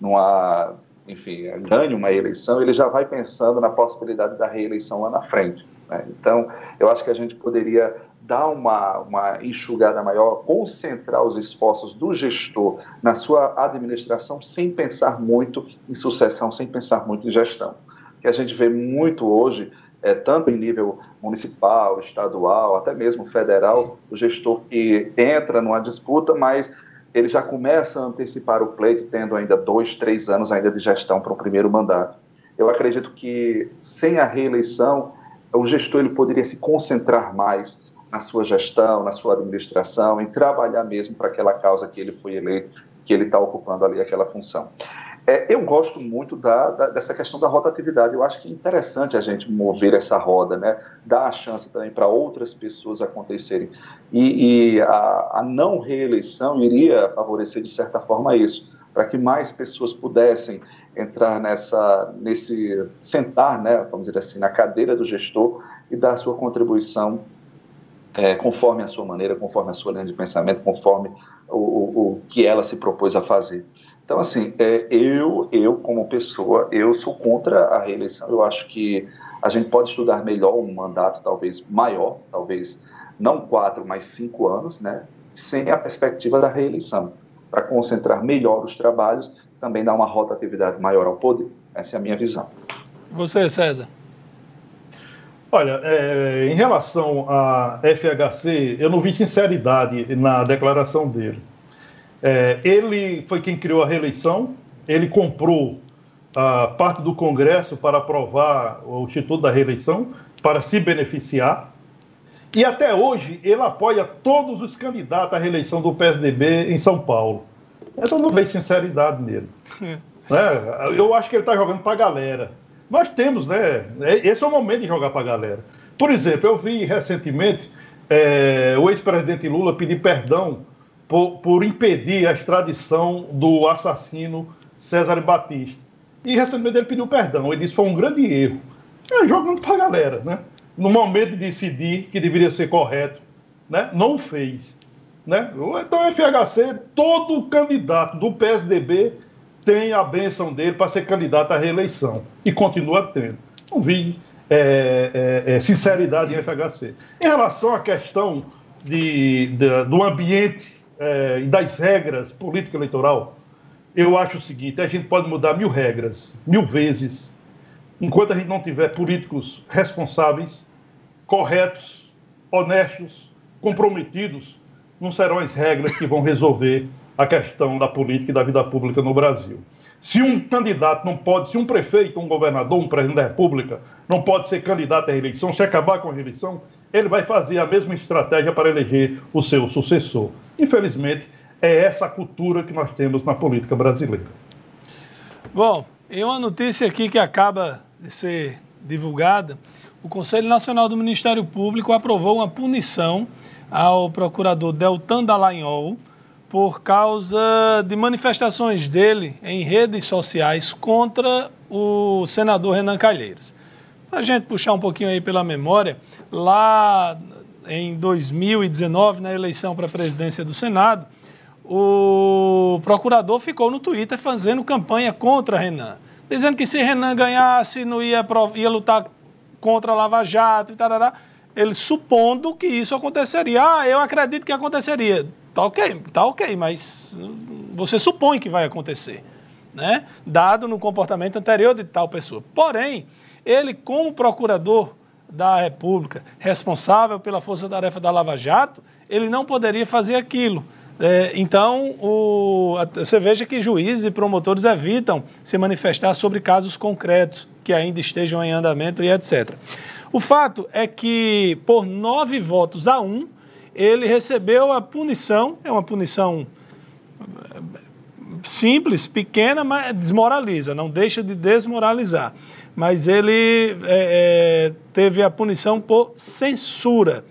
numa enfim, ganha uma eleição, ele já vai pensando na possibilidade da reeleição lá na frente. Né? Então, eu acho que a gente poderia dar uma, uma enxugada maior, concentrar os esforços do gestor na sua administração sem pensar muito em sucessão, sem pensar muito em gestão. Que a gente vê muito hoje, é, tanto em nível municipal, estadual, até mesmo federal, o gestor que entra numa disputa, mas ele já começa a antecipar o pleito, tendo ainda dois, três anos ainda de gestão para o primeiro mandato. Eu acredito que sem a reeleição, o gestor ele poderia se concentrar mais na sua gestão, na sua administração, em trabalhar mesmo para aquela causa que ele foi eleito, que ele está ocupando ali aquela função. É, eu gosto muito da, da, dessa questão da rotatividade. Eu acho que é interessante a gente mover essa roda, né? dar a chance também para outras pessoas acontecerem. E, e a, a, não reeleição iria favorecer, de certa forma, isso, para que mais pessoas pudessem entrar nessa, nesse, sentar, né, vamos dizer assim, na cadeira do gestor e dar sua contribuição é, conforme a sua maneira, conforme a sua linha de pensamento, conforme o, o, o que ela se propôs a fazer. Então, assim, é, eu, eu como pessoa, eu sou contra a reeleição. Eu acho que a gente pode estudar melhor um mandato talvez maior, talvez não quatro, mas cinco anos, né, sem a perspectiva da reeleição, para concentrar melhor os trabalhos, também dar uma rotatividade maior ao poder. Essa é a minha visão. Você, César? Olha, é, em relação a FHC, eu não vi sinceridade na declaração dele. É, ele foi quem criou a reeleição, ele comprou a parte do Congresso para aprovar o Instituto da Reeleição, para se beneficiar. E até hoje ele apoia todos os candidatos à reeleição do PSDB em São Paulo. Então não vejo sinceridade nele. [LAUGHS] É. Eu acho que ele está jogando para a galera. Nós temos, né? É, esse é o momento de jogar para a galera. Por exemplo, eu vi recentemente é, o ex-presidente Lula pedir perdão por, por impedir a extradição do assassino César Batista. E recentemente ele pediu perdão. Ele disse que foi um grande erro. É jogando para a galera, né? No momento de decidir que deveria ser correto, né? Não fez. Né? Então, o FHC, todo candidato do PSDB tem a benção dele para ser candidato à reeleição. E continua tendo. Não vi é, é, é, sinceridade em FHC. Em relação à questão de, de do ambiente é, e das regras político-eleitoral, eu acho o seguinte: a gente pode mudar mil regras, mil vezes, enquanto a gente não tiver políticos responsáveis, corretos, honestos, comprometidos, não serão as regras que vão resolver a questão da política e da vida pública no Brasil. Se um candidato não pode, se um prefeito, um governador, um presidente da República não pode ser candidato à reeleição, se acabar com a reeleição, ele vai fazer a mesma estratégia para eleger o seu sucessor. Infelizmente, é essa a cultura que nós temos na política brasileira. Bom, em uma notícia aqui que acaba de ser divulgada, o Conselho Nacional do Ministério Público aprovou uma punição ao procurador Deltan Dallagnol por causa de manifestações dele em redes sociais contra o senador Renan Calheiros. A gente puxar um pouquinho aí pela memória, lá em 2019, na eleição para a presidência do Senado, o procurador ficou no Twitter fazendo campanha contra Renan, dizendo que se Renan ganhasse, não ia, ia lutar contra a Lava Jato e tarará. Ele supondo que isso aconteceria. Ah, eu acredito que aconteceria. Tá ok, tá ok, mas você supõe que vai acontecer, né? Dado no comportamento anterior de tal pessoa. Porém, ele, como procurador da República, responsável pela força-tarefa da Lava Jato, ele não poderia fazer aquilo. É, então, o, você veja que juízes e promotores evitam se manifestar sobre casos concretos que ainda estejam em andamento e etc. O fato é que, por nove votos a um, ele recebeu a punição, é uma punição é, simples, pequena, mas desmoraliza, não deixa de desmoralizar mas ele é, é, teve a punição por censura.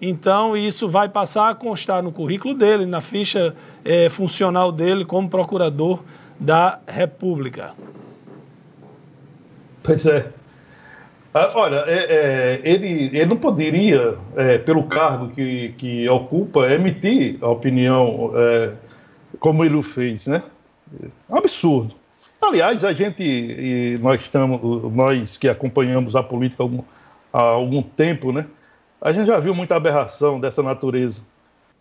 Então, isso vai passar a constar no currículo dele, na ficha é, funcional dele como procurador da República. Pois é. Ah, olha, é, é, ele, ele não poderia, é, pelo cargo que, que ocupa, emitir a opinião como ele o fez, né? Absurdo. Aliás, a gente, nós estamos, nós que acompanhamos a política há algum, há algum tempo, né? A gente já viu muita aberração dessa natureza.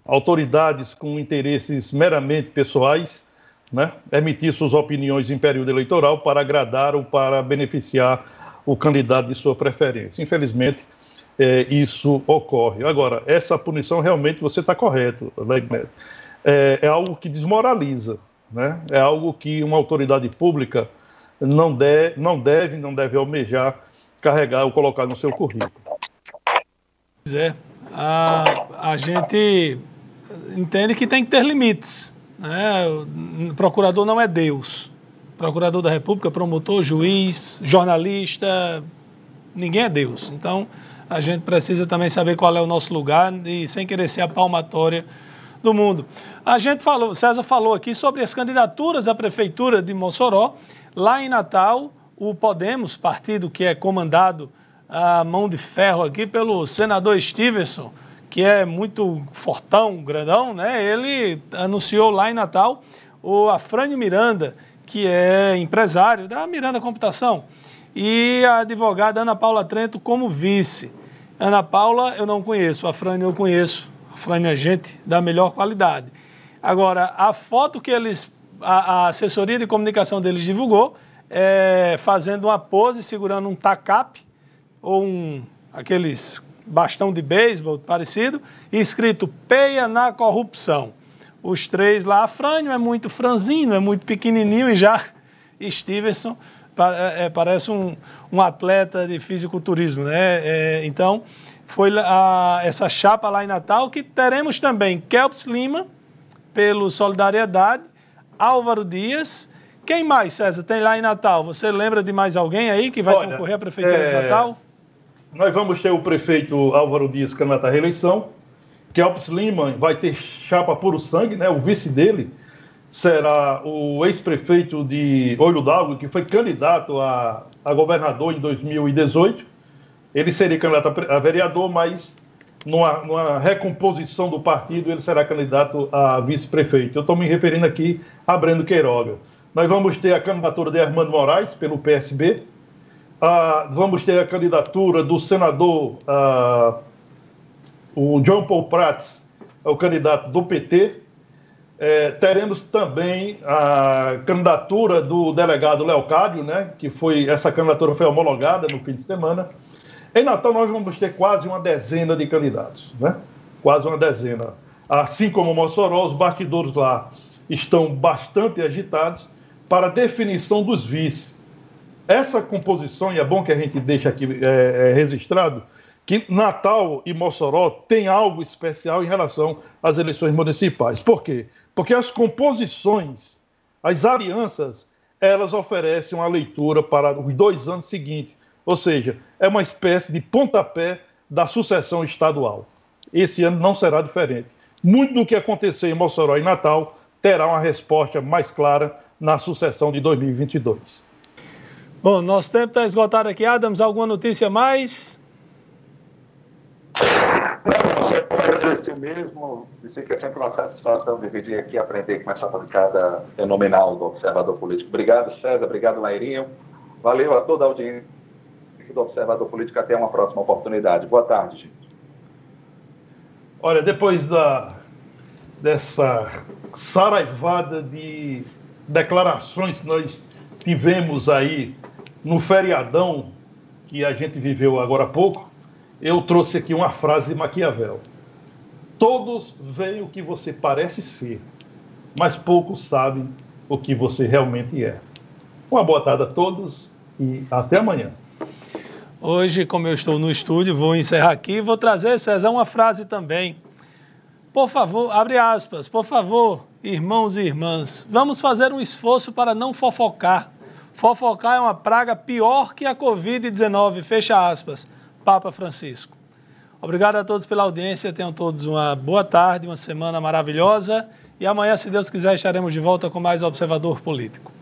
Autoridades com interesses meramente pessoais, né? Emitir suas opiniões em período eleitoral para agradar ou para beneficiar o candidato de sua preferência. Infelizmente, é, isso ocorre. Agora, essa punição realmente você está correto, Legnet. É, é algo que desmoraliza né? É algo que uma autoridade pública não, de, não deve, não deve almejar carregar ou colocar no seu currículo. Pois é. A, a gente entende que tem que ter limites. Né? O procurador não é Deus. Procurador da República, promotor, juiz, jornalista, ninguém é Deus. Então, a gente precisa também saber qual é o nosso lugar e, sem querer ser a palmatória, do mundo. A gente falou, César falou aqui sobre as candidaturas à prefeitura de Mossoró. Lá em Natal, o Podemos, partido que é comandado a mão de ferro aqui pelo senador Stevenson, que é muito fortão, grandão, né? Ele anunciou lá em Natal o Afrânio Miranda, que é empresário da Miranda Computação, e a advogada Ana Paula Trento como vice. Ana Paula eu não conheço, a Afrânio eu conheço, Frane é gente da melhor qualidade. Agora, a foto que eles, a, a assessoria de comunicação deles divulgou, é fazendo uma pose, segurando um tacap, ou um, aqueles bastão de beisebol parecido, escrito Peia na corrupção. Os três lá, Frânio é muito franzino, é muito pequenininho, e já [LAUGHS] Stevenson é, é, parece um, um atleta de fisiculturismo, né? É, então, foi a, essa chapa lá em Natal, que teremos também Kelps Lima, pelo Solidariedade, Álvaro Dias. Quem mais, César, tem lá em Natal? Você lembra de mais alguém aí que vai Olha, concorrer à Prefeitura é... de Natal? Nós vamos ter o prefeito Álvaro Dias candidato à reeleição. Kelps Lima vai ter chapa puro sangue, né? O vice dele será o ex-prefeito de Olho d'Água, que foi candidato a, a governador em 2018 ele seria candidato a vereador, mas numa, numa recomposição do partido ele será candidato a vice-prefeito. Eu estou me referindo aqui a Breno Queiroga. Nós vamos ter a candidatura de Armando Moraes pelo PSB, ah, vamos ter a candidatura do senador ah, o John Paul Prats, é o candidato do PT. É, teremos também a candidatura do delegado Leocádio, né, que foi essa candidatura foi homologada no fim de semana. Em Natal, nós vamos ter quase uma dezena de candidatos, né? Quase uma dezena. Assim como Mossoró, os bastidores lá estão bastante agitados para a definição dos vices. Essa composição, e é bom que a gente deixe aqui é, é, registrado, que Natal e Mossoró têm algo especial em relação às eleições municipais. Por quê? Porque as composições, as alianças, elas oferecem uma leitura para os dois anos seguintes. Ou seja, é uma espécie de pontapé da sucessão estadual. Esse ano não será diferente. Muito do que aconteceu em Mossoró e Natal terá uma resposta mais clara na sucessão de 2022. Bom, nosso tempo está esgotado aqui. Adams, alguma notícia mais? agradecer mesmo, dizer que é sempre uma satisfação dividir aqui, aprender com essa bancada fenomenal do Observador Político. Obrigado, César, obrigado, Lairinho. Valeu a toda a audiência do Observador Político. Até uma próxima oportunidade. Boa tarde, gente. Olha, depois da, dessa saraivada de declarações que nós tivemos aí no feriadão que a gente viveu agora há pouco, eu trouxe aqui uma frase de Maquiavel. Todos veem o que você parece ser, mas poucos sabem o que você realmente é. Uma boa tarde a todos e até amanhã. Hoje, como eu estou no estúdio, vou encerrar aqui e vou trazer, César, uma frase também. Por favor, abre aspas, por favor, irmãos e irmãs, vamos fazer um esforço para não fofocar. Fofocar é uma praga pior que a Covid-19, fecha aspas, Papa Francisco. Obrigado a todos pela audiência. Tenham todos uma boa tarde, uma semana maravilhosa. E amanhã, se Deus quiser, estaremos de volta com mais Observador Político.